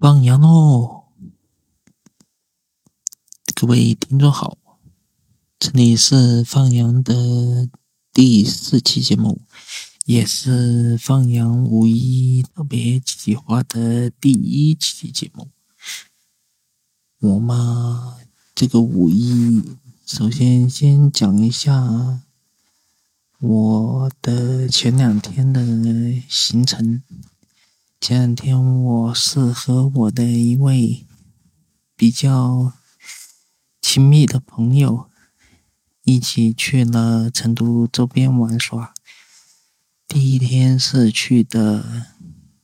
放羊喽！各位听众好，这里是放羊的第四期节目，也是放羊五一特别企划的第一期节目。我嘛，这个五一，首先先讲一下我的前两天的行程。前两天我是和我的一位比较亲密的朋友一起去了成都周边玩耍。第一天是去的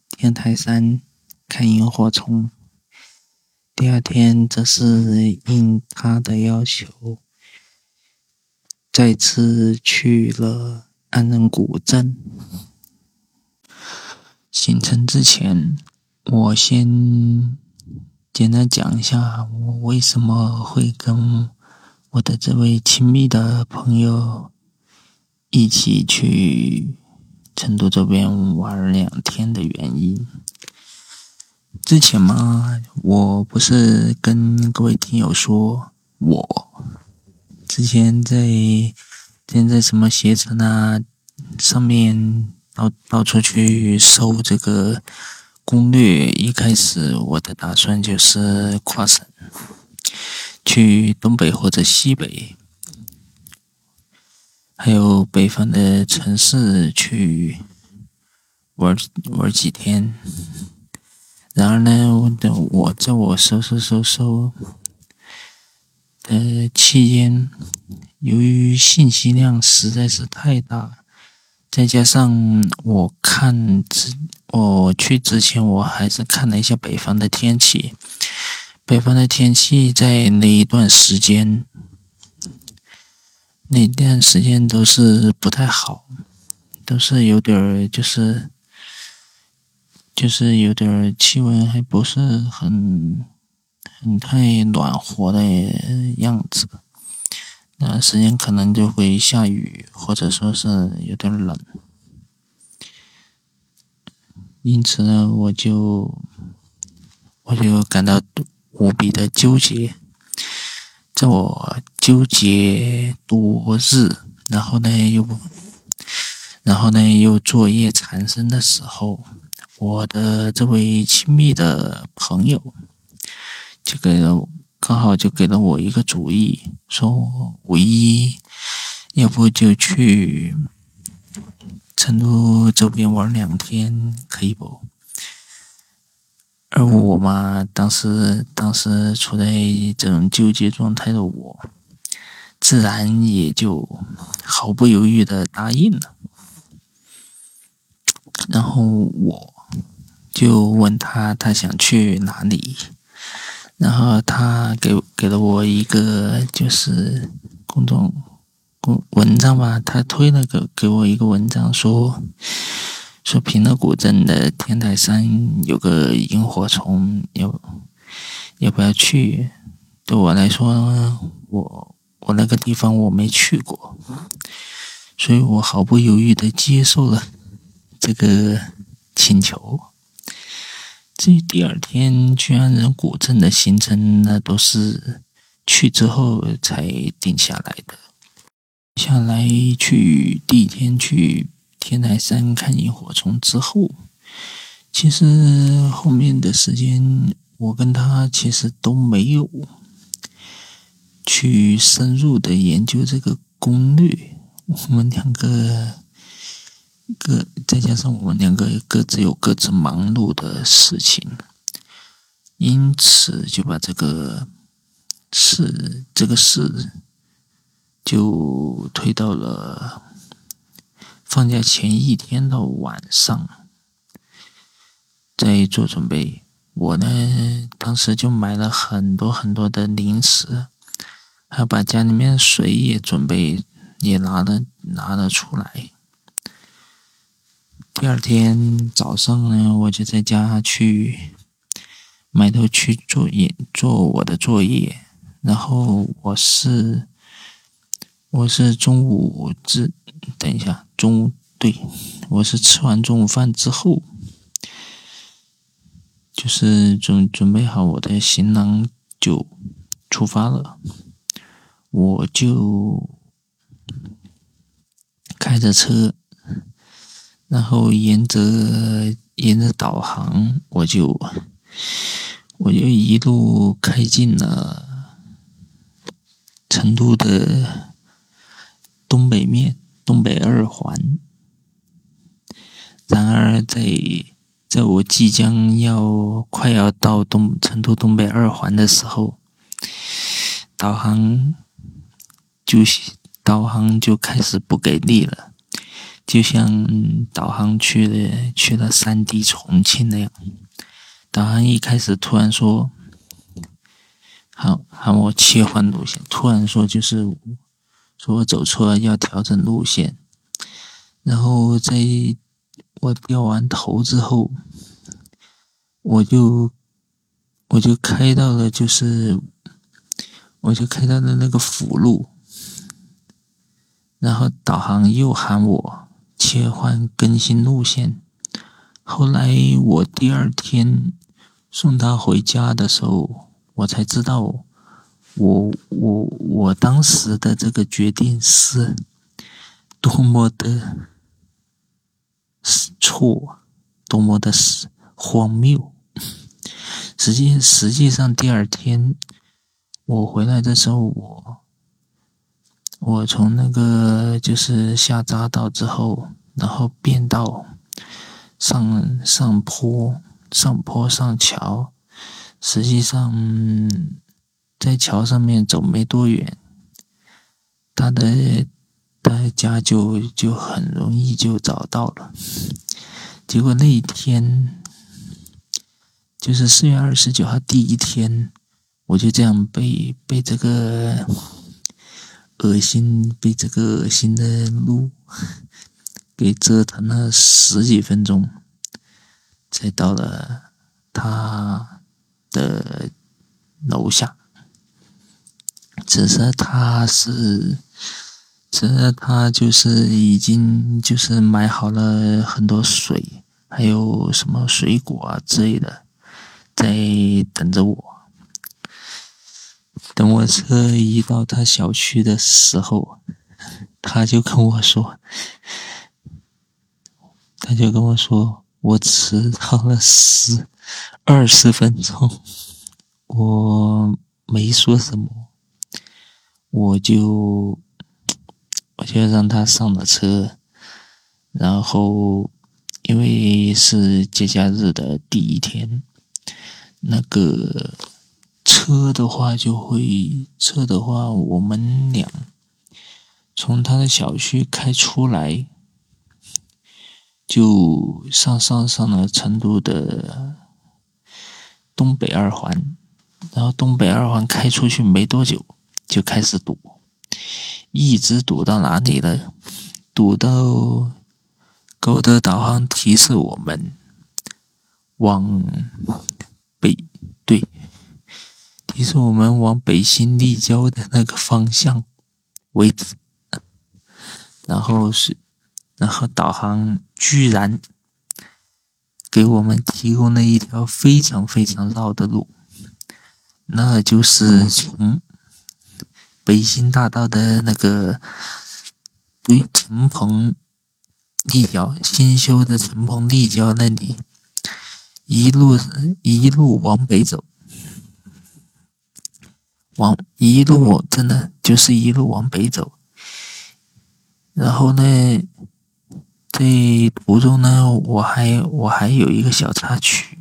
天台山看萤火虫，第二天则是应他的要求，再次去了安仁古镇。行程之前，我先简单讲一下我为什么会跟我的这位亲密的朋友一起去成都这边玩两天的原因。之前嘛，我不是跟各位听友说，我之前在之前在什么携程啊上面。到到处去搜这个攻略。一开始我的打算就是跨省，去东北或者西北，还有北方的城市去玩玩几天。然而呢，我我在我搜搜搜搜的期间，由于信息量实在是太大。再加上我看之我去之前，我还是看了一下北方的天气。北方的天气在那一段时间，那段时间都是不太好，都是有点儿就是就是有点儿气温还不是很很太暖和的样子。那时间可能就会下雨，或者说是有点冷，因此呢，我就我就感到无比的纠结。在我纠结多日，然后呢又然后呢又作业缠身的时候，我的这位亲密的朋友就给了。刚好就给了我一个主意，说五一要不就去成都周边玩两天，可以不？而我嘛，当时当时处在这种纠结状态的我，自然也就毫不犹豫的答应了。然后我就问他，他想去哪里？然后他给给了我一个就是公众公文章吧，他推了个给我一个文章，说说平乐古镇的天台山有个萤火虫，要要不要去？对我来说，我我那个地方我没去过，所以我毫不犹豫的接受了这个请求。至于第二天去安仁古镇的行程，那都是去之后才定下来的。下来去第一天去天台山看萤火虫之后，其实后面的时间我跟他其实都没有去深入的研究这个攻略，我们两个。各再加上我们两个各自有各自忙碌的事情，因此就把这个事这个事就推到了放假前一天的晚上，在做准备。我呢，当时就买了很多很多的零食，还把家里面水也准备也拿了拿了出来。第二天早上呢，我就在家去埋头去做业，做我的作业。然后我是我是中午吃，等一下中午对，我是吃完中午饭之后，就是准准备好我的行囊就出发了，我就开着车，然后沿着沿着导航，我就我就一路开进了成都的东北面，东北二环。然而在在我即将要快要到东成都东北二环的时候，导航就导航就开始不给力了，就像导航去了去了三 D 重庆那样。导航一开始突然说，喊喊我切换路线，突然说就是说我走错了，要调整路线，然后在我掉完头之后。我就我就开到了，就是我就开到了那个辅路，然后导航又喊我切换更新路线。后来我第二天送他回家的时候，我才知道，我我我当时的这个决定是多么的错，多么的荒谬。实际实际上，第二天我回来的时候，我我从那个就是下匝道之后，然后变道上上坡上坡上桥，实际上在桥上面走没多远，他的他家就就很容易就找到了。结果那一天。就是四月二十九号第一天，我就这样被被这个恶心，被这个恶心的路给折腾了十几分钟，才到了他的楼下。只是他是，只是他就是已经就是买好了很多水，还有什么水果啊之类的。在等着我。等我车一到他小区的时候，他就跟我说：“他就跟我说，我迟到了十二十分钟。”我没说什么，我就我就让他上了车，然后因为是节假日的第一天。那个车的话，就会车的话，我们俩从他的小区开出来，就上上上了成都的东北二环，然后东北二环开出去没多久，就开始堵，一直堵到哪里了？堵到高德导航提示我们往。北对，提示我们往北新立交的那个方向为止。然后是，然后导航居然给我们提供了一条非常非常绕的路，那就是从北新大道的那个对陈鹏立交新修的陈鹏立交那里。一路一路往北走，往一路真的就是一路往北走。然后呢，在途中呢，我还我还有一个小插曲。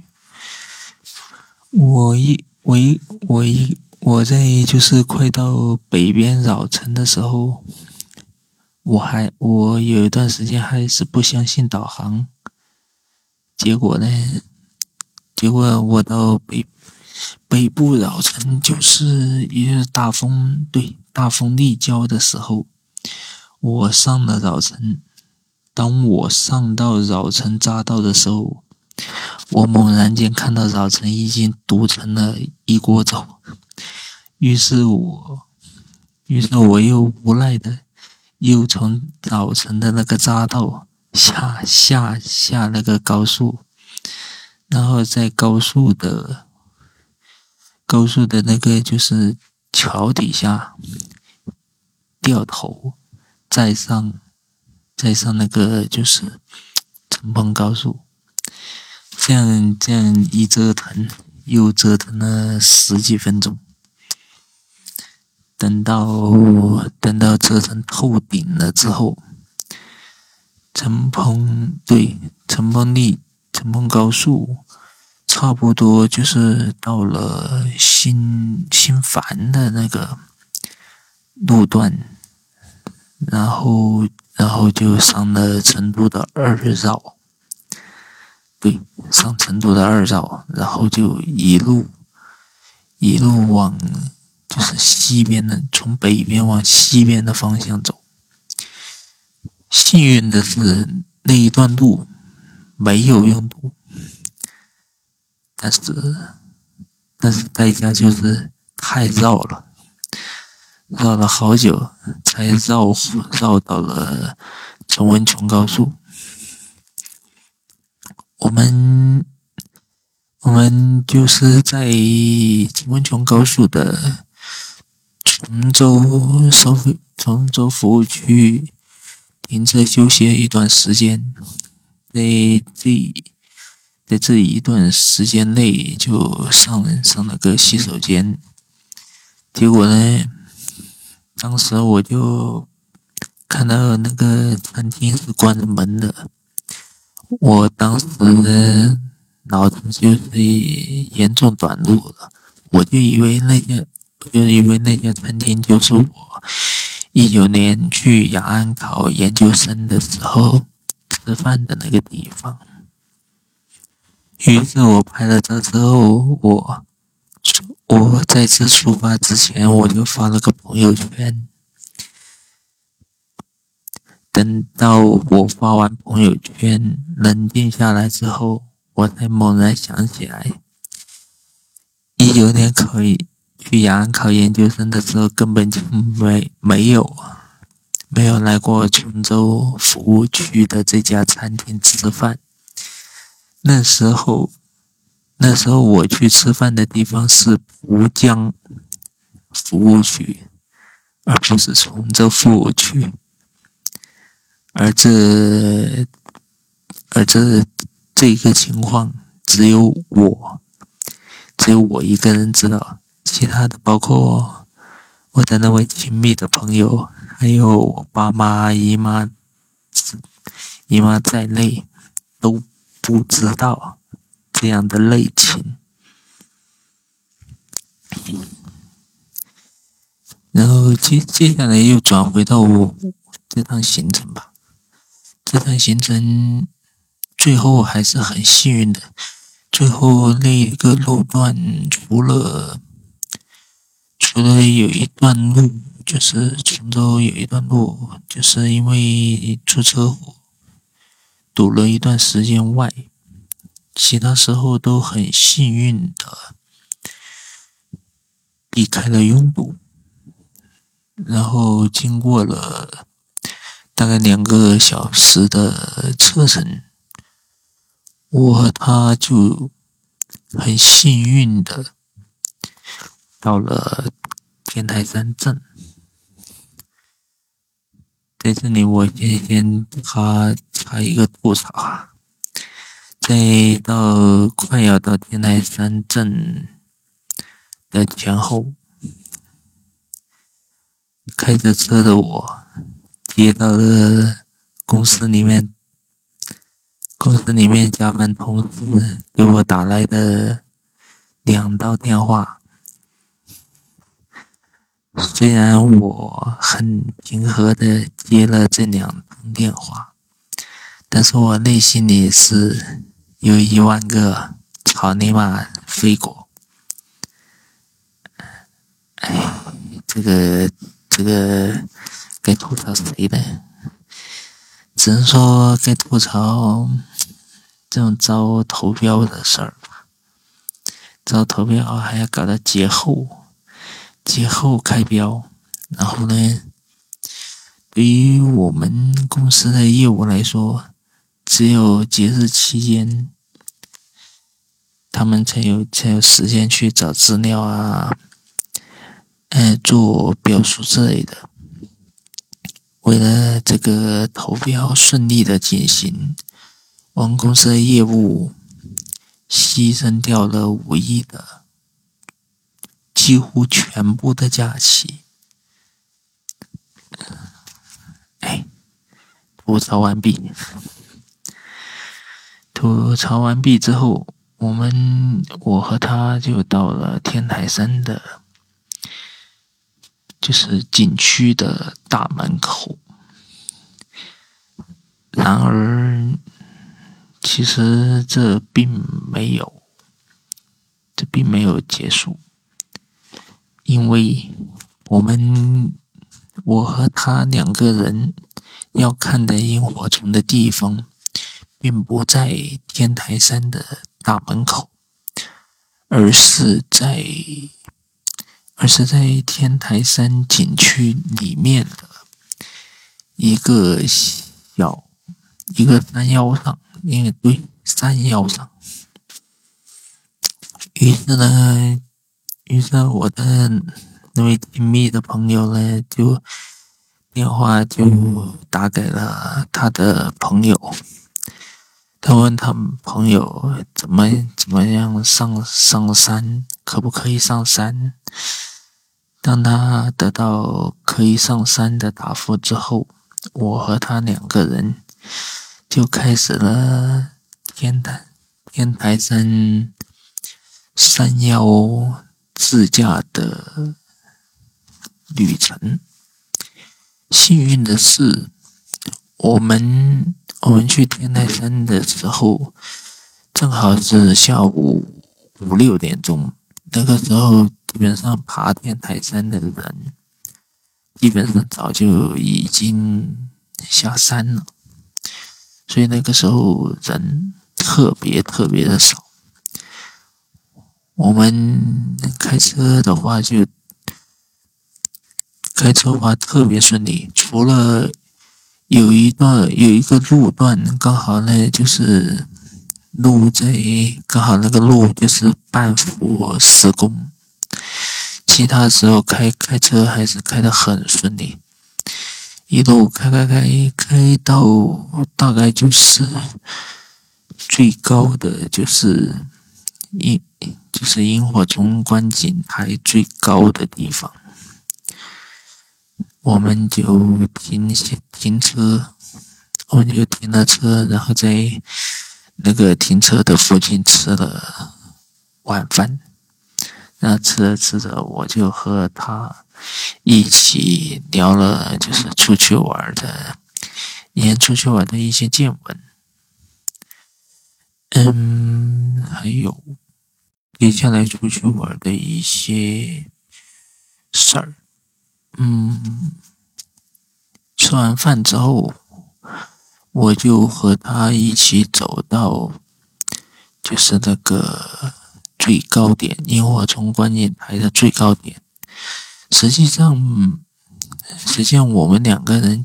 我一我一我一我在就是快到北边绕城的时候，我还我有一段时间还是不相信导航，结果呢？结果我到北北部绕城，就是一个大风对大风立交的时候，我上了绕城。当我上到绕城匝道的时候，我猛然间看到绕城已经堵成了一锅粥。于是我，于是我又无奈的又从绕城的那个匝道下下下那个高速。然后在高速的高速的那个就是桥底下掉头，再上再上那个就是成彭高速，这样这样一折腾，又折腾了十几分钟。等到等到折腾透顶了之后，成彭对成彭立成彭高速。差不多就是到了新新繁的那个路段，然后然后就上了成都的二绕，对，上成都的二绕，然后就一路一路往就是西边的，从北边往西边的方向走。幸运的是那一段路没有拥堵。但是，但是代价就是太绕了，绕了好久才绕绕到了崇文琼高速。我们我们就是在崇文琼高速的崇州收费崇州服务区停车休息一段时间，在这。在这一段时间内，就上上了个洗手间。结果呢，当时我就看到那个餐厅是关着门的。我当时脑子就是严重短路了，我就以为那家，就以为那家餐厅就是我一九年去雅安考研究生的时候吃饭的那个地方。于是我拍了照之后，我我再次出发之前，我就发了个朋友圈。等到我发完朋友圈，冷静下来之后，我才猛然想起来，一九年可以去雅安考研究生的时候，根本就没没有啊没有来过琼州服务区的这家餐厅吃饭。那时候，那时候我去吃饭的地方是吴江服务区，而不是崇州服务区。而这，而这这个情况只有我，只有我一个人知道，其他的包括我的那位亲密的朋友，还有我爸妈、姨妈、姨妈在内，都。不知道这样的内情，然后接接下来又转回到我这趟行程吧。这趟行程最后还是很幸运的，最后那一个路段除了除了有一段路，就是泉州有一段路，就是因为出车祸。堵了一段时间外，其他时候都很幸运的避开了拥堵，然后经过了大概两个小时的车程，我和他就很幸运的到了天台山镇。在这里，我先先插插一个吐槽啊，在到快要到天台山镇的前后，开着车的我接到了公司里面公司里面加班同事给我打来的两道电话。虽然我很平和的接了这两通电话，但是我内心里是有一万个草泥马飞过。哎，这个这个该吐槽谁呢？只能说该吐槽这种招投标的事儿吧。招投标还要搞到节后。节后开标，然后呢，对于我们公司的业务来说，只有节日期间他们才有才有时间去找资料啊，呃，做表述之类的。为了这个投标顺利的进行，我们公司的业务牺牲掉了五亿的几乎全部的假期。哎，吐槽完毕。吐槽完毕之后，我们我和他就到了天台山的。就是景区的大门口，然而，其实这并没有，这并没有结束，因为我们我和他两个人要看的萤火虫的地方，并不在天台山的大门口，而是在。而是在天台山景区里面的一个小一个山腰上，因为对山腰上。于是呢，于是我的那位亲密的朋友呢，就电话就打给了他的朋友，他问他朋友怎么怎么样上上山，可不可以上山？当他得到可以上山的答复之后，我和他两个人就开始了天台天台山山腰自驾的旅程。幸运的是，我们我们去天台山的时候，正好是下午五六点钟，那个时候。基本上爬天台山的人，基本上早就已经下山了，所以那个时候人特别特别的少。我们开车的话就开车的话特别顺利，除了有一段有一个路段刚好呢就是路在刚好那个路就是半幅施工。其他时候开开车还是开得很顺利，一路开开开开到大概就是最高的就是萤就是萤火虫观景台最高的地方，我们就停停车，我们就停了车，然后在那个停车的附近吃了晚饭。那吃着吃着，我就和他一起聊了，就是出去玩的，以前出去玩的一些见闻。嗯，还有接下来出去玩的一些事儿。嗯，吃完饭之后，我就和他一起走到，就是那个。最高点，萤火虫观景台的最高点。实际上，实际上我们两个人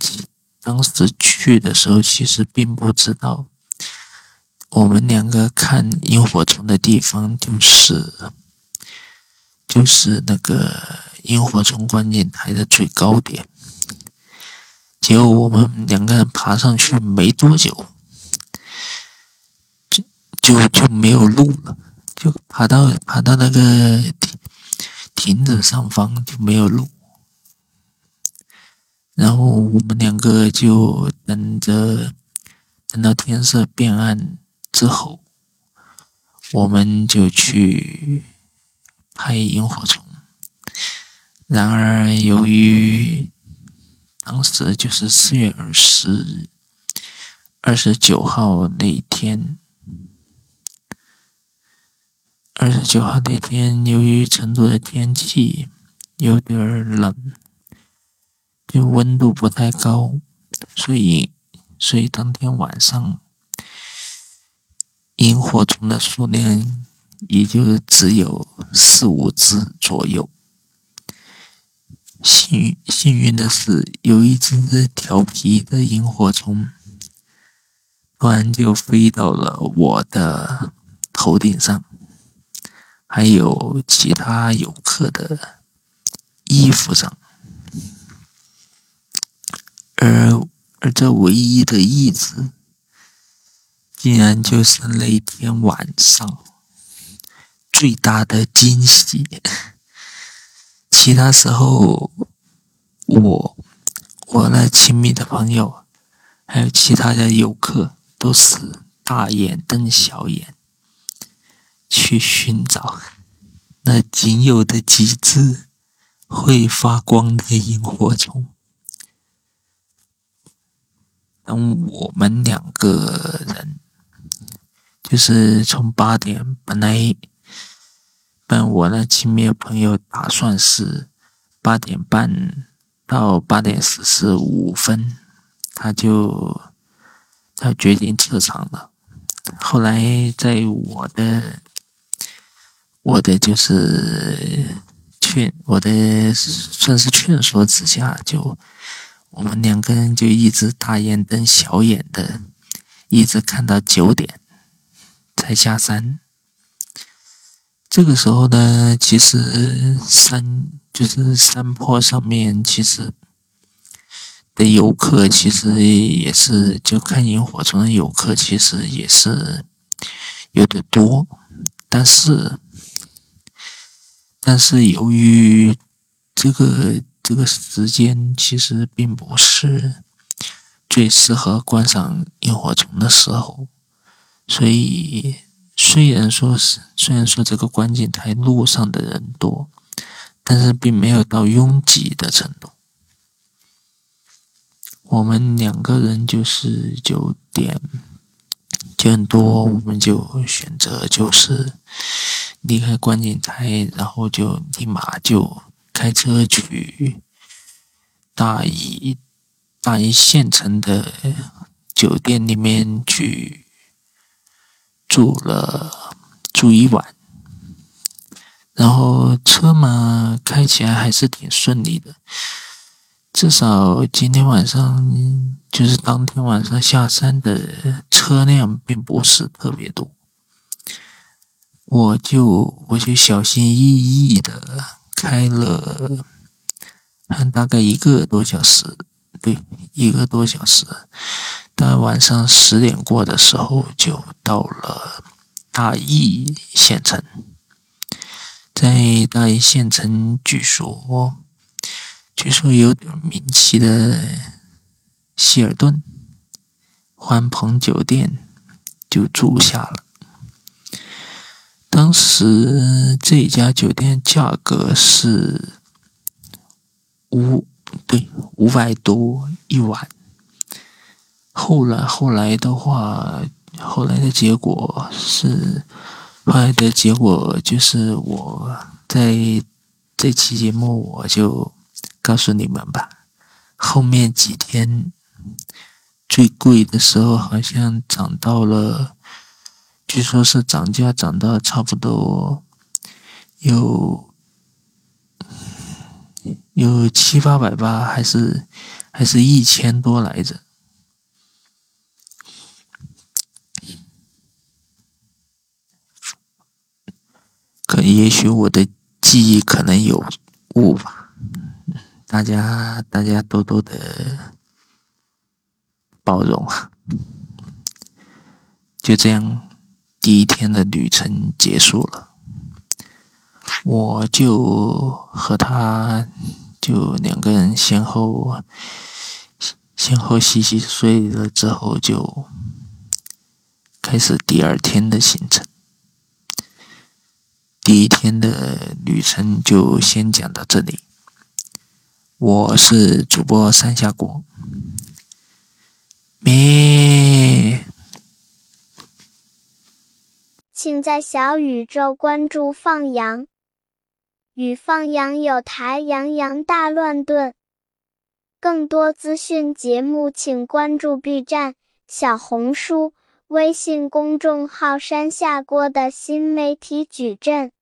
当时去的时候，其实并不知道，我们两个看萤火虫的地方就是就是那个萤火虫观景台的最高点。结果我们两个人爬上去没多久，就就就没有路了。就爬到爬到那个亭亭子上方就没有路，然后我们两个就等着，等到天色变暗之后，我们就去拍萤火虫。然而由于当时就是四月二十二十九号那天。二十九号那天，由于成都的天气有点冷，就温度不太高，所以所以当天晚上萤火虫的数量也就只有四五只左右。幸运幸运的是，有一只调皮的萤火虫，突然就飞到了我的头顶上。还有其他游客的衣服上，而而这唯一的一只，竟然就是那天晚上最大的惊喜。其他时候，我我那亲密的朋友，还有其他的游客，都是大眼瞪小眼。去寻找那仅有的几只会发光的萤火虫。等我们两个人，就是从八点本来，本我那亲密朋友打算是八点半到八点四十五分，他就他决定撤场了。后来在我的。我的就是劝，我的算是劝说之下，就我们两个人就一直大眼瞪小眼的，一直看到九点才下山。这个时候呢，其实山就是山坡上面，其实的游客其实也是就看萤火虫的游客，其实也是有点多，但是。但是由于这个这个时间其实并不是最适合观赏萤火虫的时候，所以虽然说是虽然说这个观景台路上的人多，但是并没有到拥挤的程度。我们两个人就是九点九点多，我们就选择就是。离开观景台，然后就立马就开车去大邑大邑县城的酒店里面去住了住一晚，然后车嘛开起来还是挺顺利的，至少今天晚上就是当天晚上下山的车辆并不是特别多。我就我就小心翼翼的开了，大概一个多小时，对，一个多小时。在晚上十点过的时候，就到了大邑县城。在大邑县城，据说据说有点名气的希尔顿欢朋酒店就住下了。当时这家酒店价格是五对五百多一晚。后来后来的话，后来的结果是，后来的结果就是我在这期节目我就告诉你们吧。后面几天最贵的时候，好像涨到了。据说是涨价涨到差不多有有七八百吧，还是还是一千多来着？可也许我的记忆可能有误吧，大家大家多多的包容啊！就这样。第一天的旅程结束了，我就和他就两个人先后先后洗洗睡了之后，就开始第二天的行程。第一天的旅程就先讲到这里。我是主播山下果，咩。请在小宇宙关注放羊，与放羊有台羊羊大乱炖。更多资讯节目，请关注 B 站、小红书、微信公众号“山下锅”的新媒体矩阵。